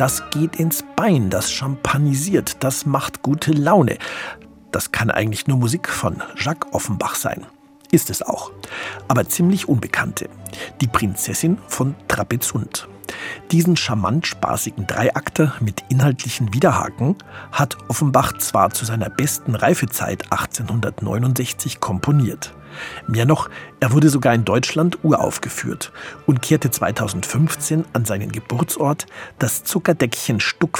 Das geht ins Bein, das champanisiert, das macht gute Laune. Das kann eigentlich nur Musik von Jacques Offenbach sein. Ist es auch. Aber ziemlich unbekannte. Die Prinzessin von Trapezunt. Diesen charmant spaßigen Dreiakter mit inhaltlichen Widerhaken hat Offenbach zwar zu seiner besten Reifezeit 1869 komponiert. Mehr noch, er wurde sogar in Deutschland uraufgeführt und kehrte 2015 an seinen Geburtsort, das Zuckerdeckchen Stuck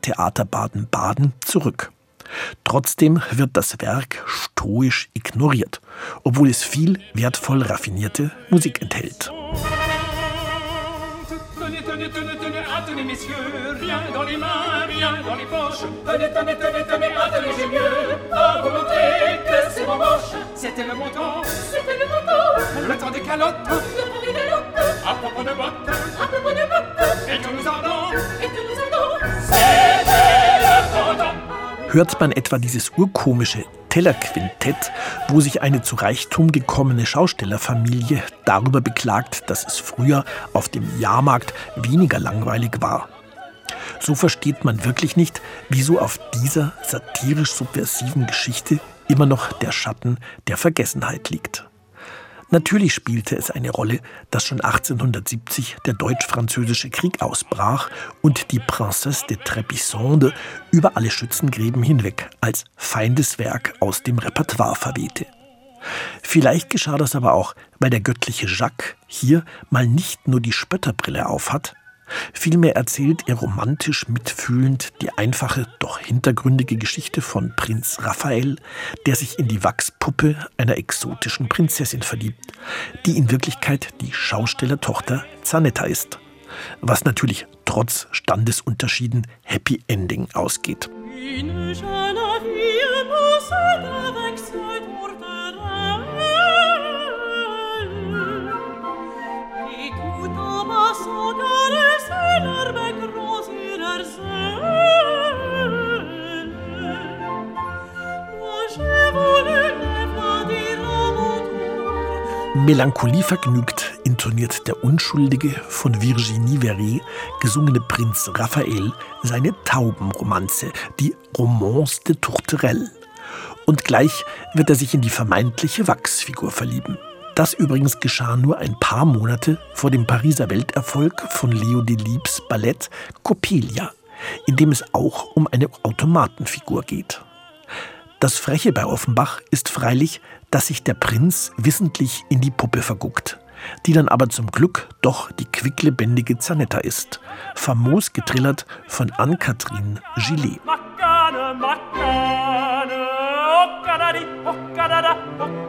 Theater Baden-Baden, zurück. Trotzdem wird das Werk stoisch ignoriert, obwohl es viel wertvoll raffinierte Musik enthält. Tenez, tenez, tenez, Hört man etwa dieses urkomische Tellerquintett, wo sich eine zu Reichtum gekommene Schaustellerfamilie darüber beklagt, dass es früher auf dem Jahrmarkt weniger langweilig war. So versteht man wirklich nicht, wieso auf dieser satirisch subversiven Geschichte immer noch der Schatten der Vergessenheit liegt. Natürlich spielte es eine Rolle, dass schon 1870 der Deutsch-Französische Krieg ausbrach und die Princesse de Trébissonde über alle Schützengräben hinweg als Feindeswerk aus dem Repertoire verwehte. Vielleicht geschah das aber auch, weil der göttliche Jacques hier mal nicht nur die Spötterbrille aufhat, Vielmehr erzählt er romantisch mitfühlend die einfache, doch hintergründige Geschichte von Prinz Raphael, der sich in die Wachspuppe einer exotischen Prinzessin verliebt, die in Wirklichkeit die Schaustellertochter Zanetta ist. Was natürlich trotz Standesunterschieden Happy Ending ausgeht. Melancholie vergnügt intoniert der unschuldige, von Virginie Verret gesungene Prinz Raphael seine Taubenromanze, die Romance de Tourterelle. Und gleich wird er sich in die vermeintliche Wachsfigur verlieben. Das übrigens geschah nur ein paar Monate vor dem Pariser Welterfolg von Leo Delibes Ballett Coppelia, in dem es auch um eine Automatenfigur geht. Das Freche bei Offenbach ist freilich, dass sich der Prinz wissentlich in die Puppe verguckt, die dann aber zum Glück doch die quicklebendige Zanetta ist, famos getrillert von Anne-Catherine Gillet. Maccane, maccane,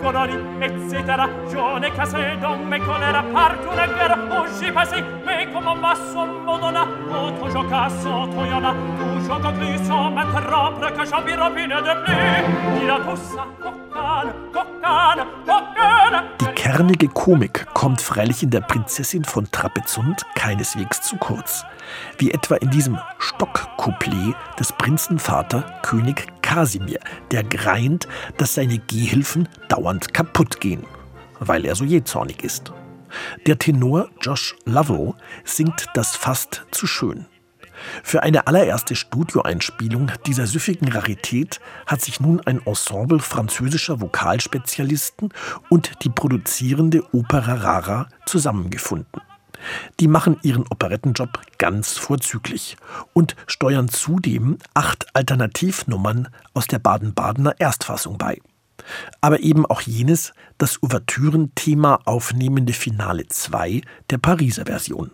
colori, etc. Je n'ai cassé dans mes colères partout la guerre où j'ai passé. Mais comme on va son modona, autant je casse, autant y'en a. Toujours conclu sans m'interrompre que j'en vis rapide de plus. Il a tout ça, coccane, coccane, coccane. Die kernige Komik kommt freilich in der Prinzessin von Trapezunt keineswegs zu kurz. Wie etwa in diesem Stockcouplet des Prinzenvater König Kasimir, der greint, dass seine Gehhilfen dauernd kaputt gehen, weil er so jähzornig ist. Der Tenor Josh Lovell singt das fast zu schön. Für eine allererste Studioeinspielung dieser süffigen Rarität hat sich nun ein Ensemble französischer Vokalspezialisten und die produzierende Opera Rara zusammengefunden. Die machen ihren Operettenjob ganz vorzüglich und steuern zudem acht Alternativnummern aus der Baden-Badener Erstfassung bei. Aber eben auch jenes, das Ouvertürenthema aufnehmende Finale 2 der Pariser Version.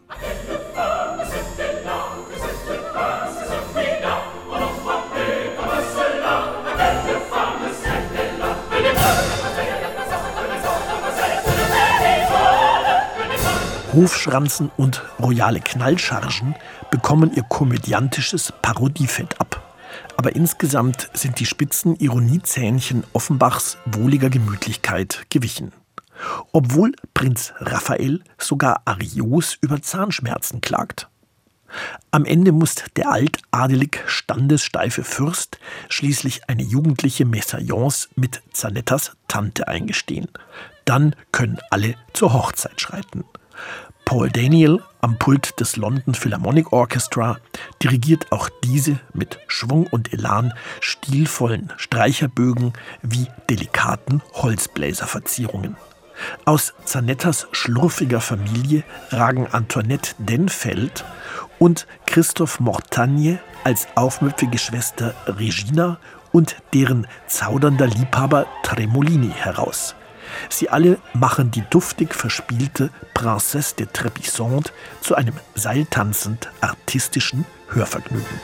Hofschranzen und royale Knallchargen bekommen ihr komödiantisches Parodiefett ab. Aber insgesamt sind die spitzen Ironiezähnchen Offenbachs wohliger Gemütlichkeit gewichen. Obwohl Prinz Raphael sogar Arios über Zahnschmerzen klagt. Am Ende muss der altadelig standessteife Fürst schließlich eine jugendliche Messaillance mit Zanettas Tante eingestehen. Dann können alle zur Hochzeit schreiten. Paul Daniel am Pult des London Philharmonic Orchestra dirigiert auch diese mit Schwung und Elan stilvollen Streicherbögen wie delikaten Holzbläserverzierungen. Aus Zanettas schlurfiger Familie ragen Antoinette Denfeld und Christoph Mortagne als aufmüpfige Schwester Regina und deren zaudernder Liebhaber Tremolini heraus. Sie alle machen die duftig verspielte Princesse de Trépissante zu einem seiltanzend artistischen Hörvergnügen.